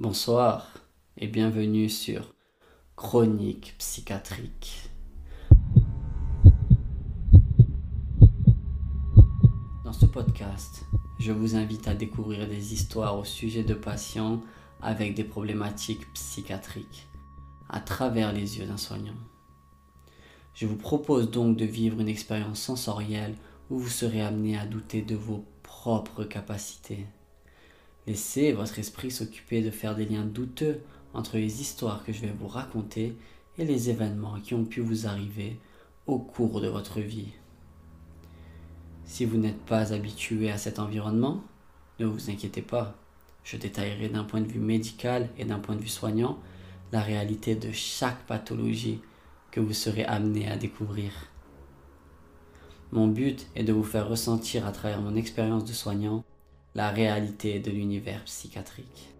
Bonsoir et bienvenue sur Chronique psychiatrique. Dans ce podcast, je vous invite à découvrir des histoires au sujet de patients avec des problématiques psychiatriques à travers les yeux d'un soignant. Je vous propose donc de vivre une expérience sensorielle où vous serez amené à douter de vos propres capacités. Laissez votre esprit s'occuper de faire des liens douteux entre les histoires que je vais vous raconter et les événements qui ont pu vous arriver au cours de votre vie. Si vous n'êtes pas habitué à cet environnement, ne vous inquiétez pas. Je détaillerai d'un point de vue médical et d'un point de vue soignant la réalité de chaque pathologie que vous serez amené à découvrir. Mon but est de vous faire ressentir à travers mon expérience de soignant la réalité de l'univers psychiatrique.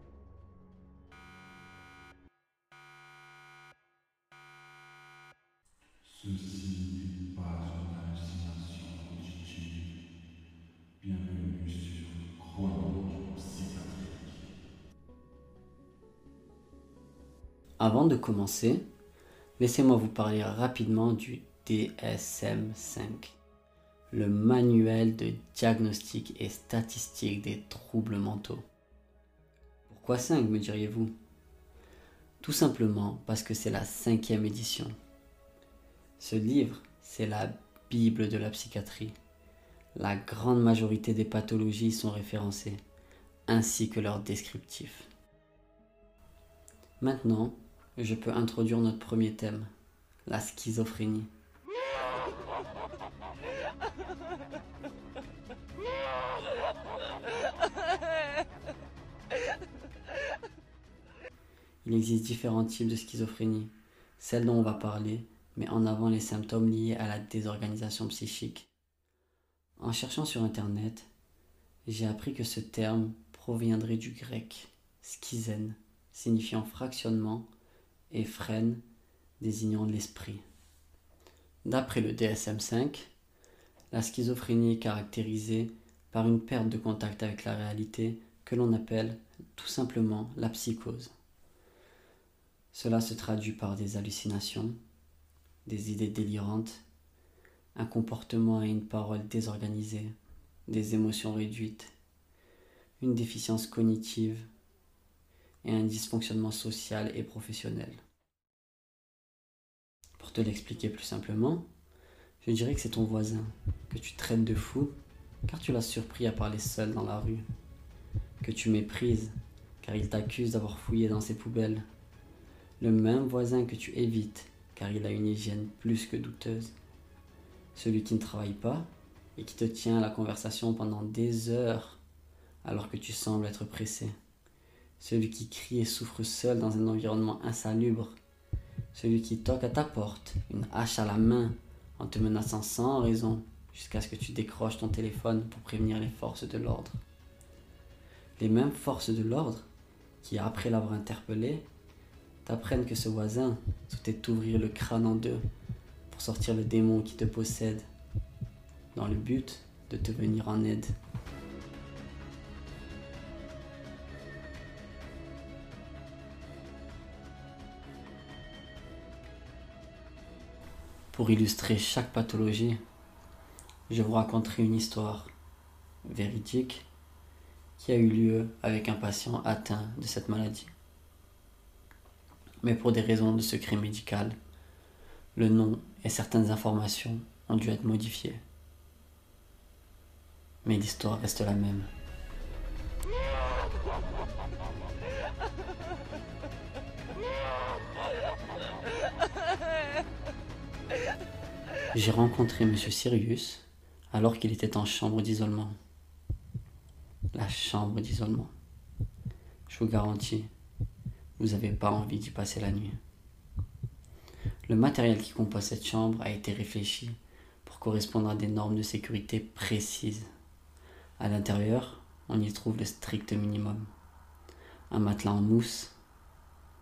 Avant de commencer, laissez-moi vous parler rapidement du DSM5, le manuel de diagnostic et statistique des troubles mentaux. Pourquoi 5 me diriez-vous? Tout simplement parce que c'est la cinquième édition. Ce livre, c'est la Bible de la psychiatrie. La grande majorité des pathologies sont référencées, ainsi que leurs descriptifs. Maintenant, je peux introduire notre premier thème, la schizophrénie. Il existe différents types de schizophrénie. Celle dont on va parler met en avant les symptômes liés à la désorganisation psychique. En cherchant sur Internet, j'ai appris que ce terme proviendrait du grec schizène, signifiant fractionnement, et freine, désignant l'esprit. D'après le DSM5, la schizophrénie est caractérisée par une perte de contact avec la réalité que l'on appelle tout simplement la psychose. Cela se traduit par des hallucinations, des idées délirantes, un comportement et une parole désorganisés, des émotions réduites, une déficience cognitive et un dysfonctionnement social et professionnel. Pour te l'expliquer plus simplement, je dirais que c'est ton voisin que tu traites de fou car tu l'as surpris à parler seul dans la rue, que tu méprises car il t'accuse d'avoir fouillé dans ses poubelles, le même voisin que tu évites car il a une hygiène plus que douteuse, celui qui ne travaille pas et qui te tient à la conversation pendant des heures alors que tu sembles être pressé. Celui qui crie et souffre seul dans un environnement insalubre, celui qui toque à ta porte, une hache à la main, en te menaçant sans raison, jusqu'à ce que tu décroches ton téléphone pour prévenir les forces de l'ordre. Les mêmes forces de l'ordre qui, après l'avoir interpellé, t'apprennent que ce voisin souhaitait t'ouvrir le crâne en deux pour sortir le démon qui te possède, dans le but de te venir en aide. Pour illustrer chaque pathologie, je vous raconterai une histoire véridique qui a eu lieu avec un patient atteint de cette maladie. Mais pour des raisons de secret médical, le nom et certaines informations ont dû être modifiées. Mais l'histoire reste la même. J'ai rencontré M. Sirius alors qu'il était en chambre d'isolement. La chambre d'isolement. Je vous garantis, vous n'avez pas envie d'y passer la nuit. Le matériel qui compose cette chambre a été réfléchi pour correspondre à des normes de sécurité précises. À l'intérieur, on y trouve le strict minimum. Un matelas en mousse,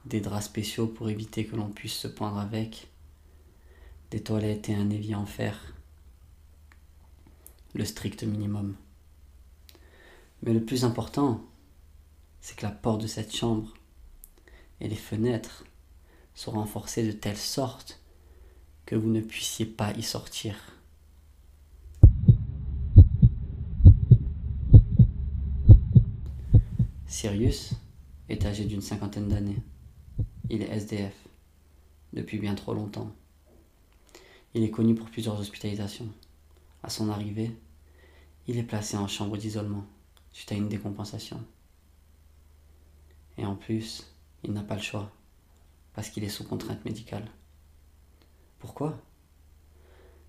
des draps spéciaux pour éviter que l'on puisse se pendre avec, des toilettes et un évier en fer. Le strict minimum. Mais le plus important, c'est que la porte de cette chambre et les fenêtres sont renforcées de telle sorte que vous ne puissiez pas y sortir. Sirius est âgé d'une cinquantaine d'années. Il est SDF depuis bien trop longtemps. Il est connu pour plusieurs hospitalisations. À son arrivée, il est placé en chambre d'isolement suite à une décompensation. Et en plus, il n'a pas le choix, parce qu'il est sous contrainte médicale. Pourquoi?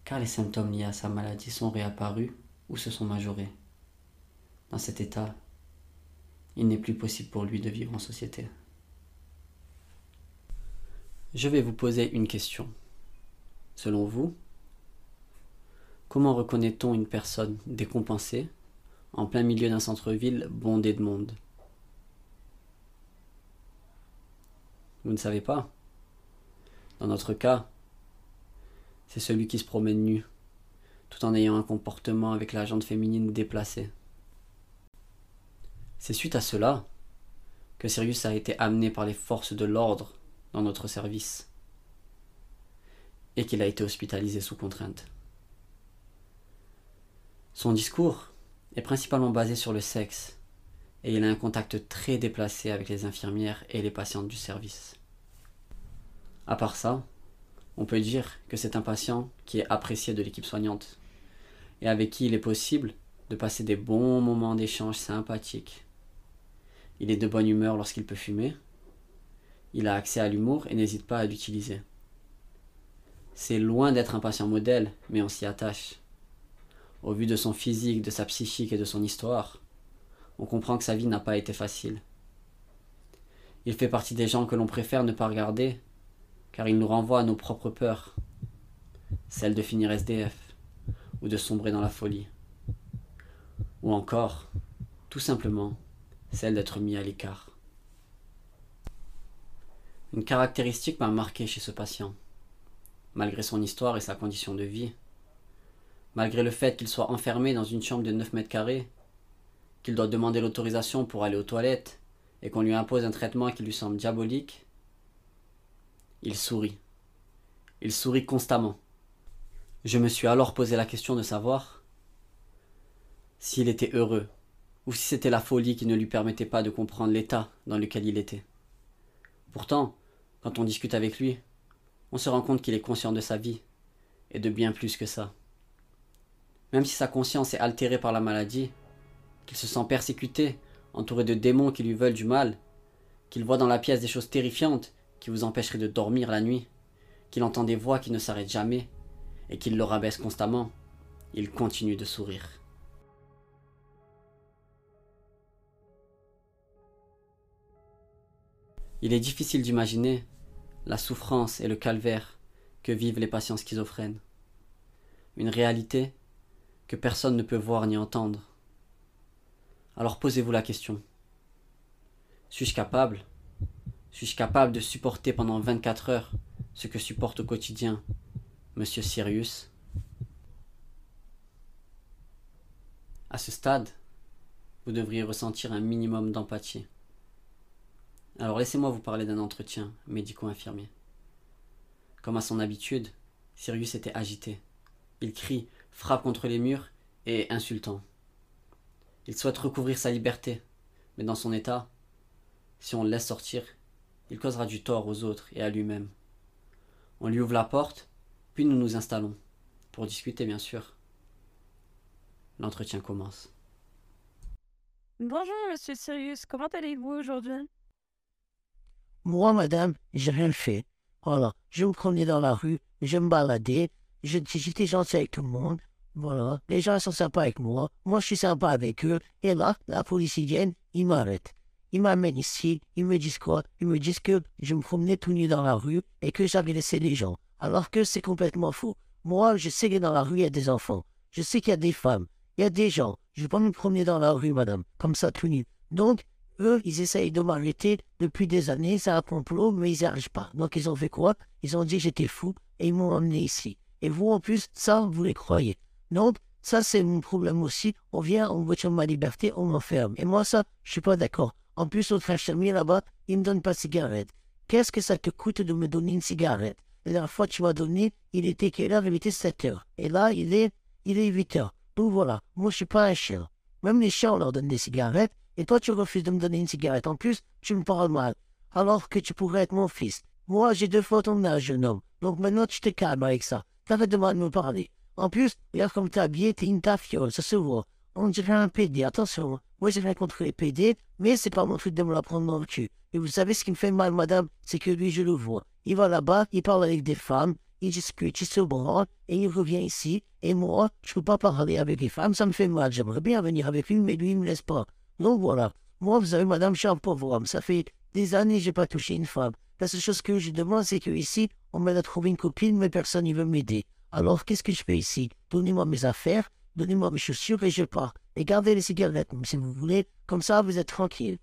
Car les symptômes liés à sa maladie sont réapparus ou se sont majorés. Dans cet état, il n'est plus possible pour lui de vivre en société. Je vais vous poser une question. Selon vous, comment reconnaît-on une personne décompensée en plein milieu d'un centre-ville bondé de monde? Vous ne savez pas? Dans notre cas, c'est celui qui se promène nu, tout en ayant un comportement avec la jante féminine déplacée. C'est suite à cela que Sirius a été amené par les forces de l'ordre dans notre service et qu'il a été hospitalisé sous contrainte. Son discours est principalement basé sur le sexe et il a un contact très déplacé avec les infirmières et les patientes du service. À part ça, on peut dire que c'est un patient qui est apprécié de l'équipe soignante et avec qui il est possible de passer des bons moments d'échange sympathiques. Il est de bonne humeur lorsqu'il peut fumer. Il a accès à l'humour et n'hésite pas à l'utiliser. C'est loin d'être un patient modèle, mais on s'y attache. Au vu de son physique, de sa psychique et de son histoire, on comprend que sa vie n'a pas été facile. Il fait partie des gens que l'on préfère ne pas regarder, car il nous renvoie à nos propres peurs, celle de finir SDF, ou de sombrer dans la folie, ou encore, tout simplement, celle d'être mis à l'écart. Une caractéristique m'a marqué chez ce patient. Malgré son histoire et sa condition de vie, malgré le fait qu'il soit enfermé dans une chambre de 9 mètres carrés, qu'il doit demander l'autorisation pour aller aux toilettes et qu'on lui impose un traitement qui lui semble diabolique, il sourit. Il sourit constamment. Je me suis alors posé la question de savoir s'il était heureux ou si c'était la folie qui ne lui permettait pas de comprendre l'état dans lequel il était. Pourtant, quand on discute avec lui, on se rend compte qu'il est conscient de sa vie, et de bien plus que ça. Même si sa conscience est altérée par la maladie, qu'il se sent persécuté, entouré de démons qui lui veulent du mal, qu'il voit dans la pièce des choses terrifiantes qui vous empêcheraient de dormir la nuit, qu'il entend des voix qui ne s'arrêtent jamais, et qu'il le rabaisse constamment, il continue de sourire. Il est difficile d'imaginer la souffrance et le calvaire que vivent les patients schizophrènes. Une réalité que personne ne peut voir ni entendre. Alors posez-vous la question. Suis-je capable Suis-je capable de supporter pendant 24 heures ce que supporte au quotidien Monsieur Sirius? À ce stade, vous devriez ressentir un minimum d'empathie. Alors laissez-moi vous parler d'un entretien médico-infirmier. Comme à son habitude, Sirius était agité. Il crie, frappe contre les murs et insultant. Il souhaite recouvrir sa liberté, mais dans son état, si on le laisse sortir, il causera du tort aux autres et à lui-même. On lui ouvre la porte, puis nous nous installons, pour discuter bien sûr. L'entretien commence. Bonjour, monsieur Sirius, comment allez-vous aujourd'hui? Moi, madame, j'ai rien fait. Voilà, je me promenais dans la rue, je me baladais, j'étais gentil avec tout le monde. Voilà, les gens sont sympas avec moi, moi je suis sympa avec eux. Et là, la police ils viennent, ils m'arrêtent. Ils m'amènent ici, ils me disent quoi? Ils me disent que je me promenais tout nu dans la rue et que j'avais laissé les gens. Alors que c'est complètement faux. Moi, je sais que dans la rue, il y a des enfants. Je sais qu'il y a des femmes. Il y a des gens. Je ne vais pas me promener dans la rue, madame, comme ça tout nu. Donc, eux, ils essayent de m'arrêter depuis des années. C'est un complot, mais ils n'y arrivent pas. Donc, ils ont fait quoi? Ils ont dit j'étais fou et ils m'ont emmené ici. Et vous, en plus, ça, vous les croyez. Donc, ça, c'est mon problème aussi. On vient, on sur ma liberté, on m'enferme. Et moi, ça, je suis pas d'accord. En plus, notre infirmier là-bas, il me donne pas de cigarette. Qu'est-ce que ça te coûte de me donner une cigarette? La dernière fois tu m'as donné, il était quelle heure? Il était 7 heures. Et là, il est, il est 8 heures. Donc voilà, moi je suis pas un chien. Même les chiens, on leur donne des cigarettes. Et toi, tu refuses de me donner une cigarette. En plus, tu me parles mal. Alors que tu pourrais être mon fils. Moi, j'ai deux fois ton âge, jeune homme. Donc maintenant, tu te calmes avec ça. T'arrêtes de mal me parler. En plus, regarde comme t'es habillé, t'es une tafiole, ça se voit. On dirait un PD, attention. Moi, j'ai rien contre les PD, mais c'est pas mon truc de me la prendre dans le cul. Et vous savez ce qui me fait mal, madame, c'est que lui, je le vois. Il va là-bas, il parle avec des femmes, il discute, il se branle, et il revient ici. Et moi, je peux pas parler avec les femmes, ça me fait mal. J'aimerais bien venir avec lui, mais lui, il me laisse pas. Donc voilà. Moi, vous savez, madame, je suis un pauvre homme. Ça fait des années que j'ai pas touché une femme. La seule chose que je demande, c'est que ici, on m'aide à trouver une copine, mais personne ne veut m'aider. Alors, qu'est-ce que je fais ici? Donnez-moi mes affaires, donnez-moi mes chaussures et je pars. Et gardez les cigarettes, si vous voulez. Comme ça, vous êtes tranquille.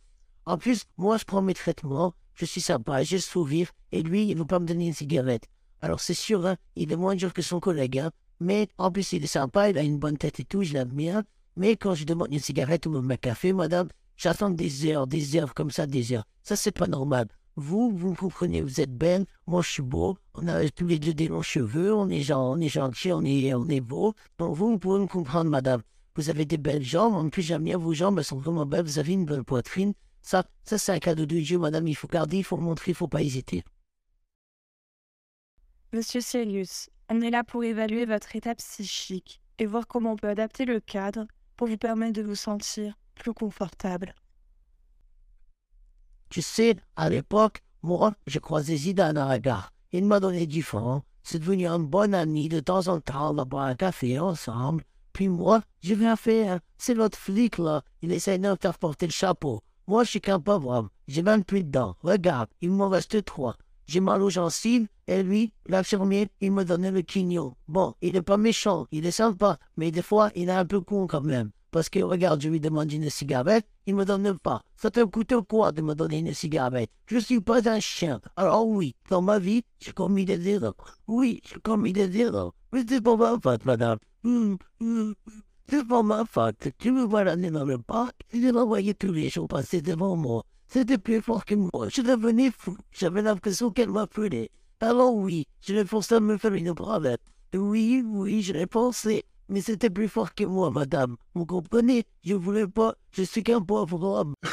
En plus, moi, je prends mes traitements, je suis sympa, le sourire, et lui, il ne veut pas me donner une cigarette. Alors, c'est sûr, hein, il est moins dur que son collègue, hein. Mais, en plus, il est sympa, il a une bonne tête et tout, je bien. Mais quand je demande une cigarette ou un café, madame, j'attends des heures, des heures comme ça, des heures. Ça, c'est pas normal. Vous, vous comprenez, vous êtes belle, moi je suis beau, on a tous les deux des longs cheveux, on est, gen- on est gentil, on est, on est beau. Donc vous, vous pouvez me comprendre, madame. Vous avez des belles jambes, en plus j'aime bien vos jambes, elles sont vraiment belles, vous avez une belle poitrine. Ça, ça c'est un cadeau de Dieu, madame, il faut garder, il faut montrer, il faut pas hésiter. Monsieur Sirius, on est là pour évaluer votre état psychique et voir comment on peut adapter le cadre pour vous permettre de vous sentir plus confortable. Tu sais, à l'époque, moi, j'ai croisé Zidane à la gare. Il m'a donné du franc. C'est devenu un bon ami. De temps en temps, on va boire un café ensemble. Puis moi, rien fait. Hein. C'est l'autre flic, là. Il essaie de me faire porter le chapeau. Moi, je suis qu'un pauvre homme. J'ai même plus de dents. Regarde, il m'en reste trois. J'ai mal aux gencives, et lui, l'infirmier, il me donnait le quignon. Bon, il est pas méchant, il est sympa, mais des fois, il est un peu con quand même. Parce que, regarde, je lui demande une cigarette, il me donne pas. Ça te coûte quoi de me donner une cigarette? Je suis pas un chien. Alors oui, dans ma vie, j'ai commis des erreurs. Oui, j'ai commis des erreurs. Mais c'est pas ma faute, madame. Hum, hum, hum. C'est pas ma faute. Tu me vois l'année dans le parc, je l'ai envoyé tous les jours passer devant moi. C'était plus fort que moi. Je devenais fou. J'avais l'impression qu'elle m'appelait. Alors oui, je l'ai forcé à me faire une branlette. Oui, oui, je l'ai pensé. Mais c'était plus fort que moi, madame. Vous comprenez? Je voulais pas. Je suis qu'un pauvre homme.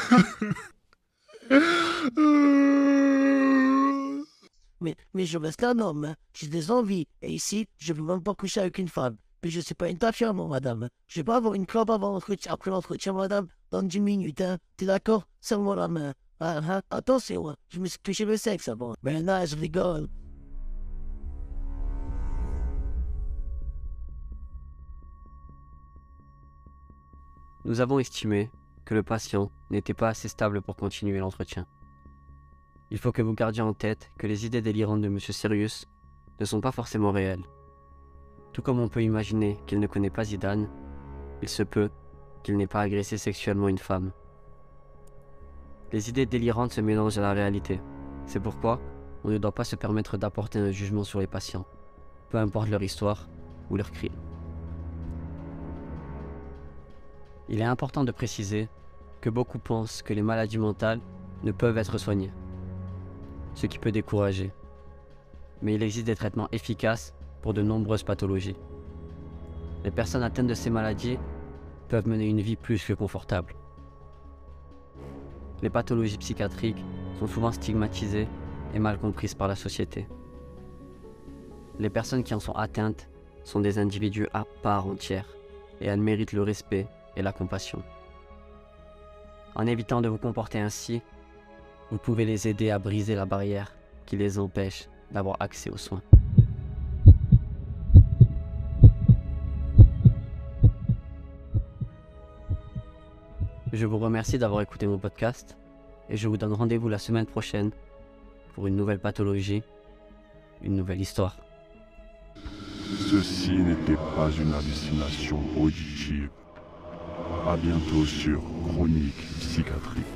Mais, mais je reste un homme. Hein. J'ai des envies. Et ici, je ne veux même pas coucher avec une femme. Mais je ne suis pas une tafia, madame. Je vais pas avoir une clope avant l'entretien, après l'entretien, madame. Dans 10 minutes, hein. T'es d'accord? Serre-moi la main. Ah, ah, Attention, hein. je me suis touché le sexe avant. Ben là, je rigole. Nous avons estimé que le patient n'était pas assez stable pour continuer l'entretien. Il faut que vous gardiez en tête que les idées délirantes de M. Sirius ne sont pas forcément réelles. Tout comme on peut imaginer qu'il ne connaît pas Zidane, il se peut qu'il n'ait pas agressé sexuellement une femme. Les idées délirantes se mélangent à la réalité. C'est pourquoi on ne doit pas se permettre d'apporter un jugement sur les patients, peu importe leur histoire ou leur crime. Il est important de préciser que beaucoup pensent que les maladies mentales ne peuvent être soignées, ce qui peut décourager. Mais il existe des traitements efficaces pour de nombreuses pathologies. Les personnes atteintes de ces maladies peuvent mener une vie plus que confortable. Les pathologies psychiatriques sont souvent stigmatisées et mal comprises par la société. Les personnes qui en sont atteintes sont des individus à part entière et elles méritent le respect et la compassion. En évitant de vous comporter ainsi, vous pouvez les aider à briser la barrière qui les empêche d'avoir accès aux soins. Je vous remercie d'avoir écouté mon podcast et je vous donne rendez-vous la semaine prochaine pour une nouvelle pathologie, une nouvelle histoire. Ceci n'était pas une hallucination auditive. À bientôt sur Chronique Psychiatrique.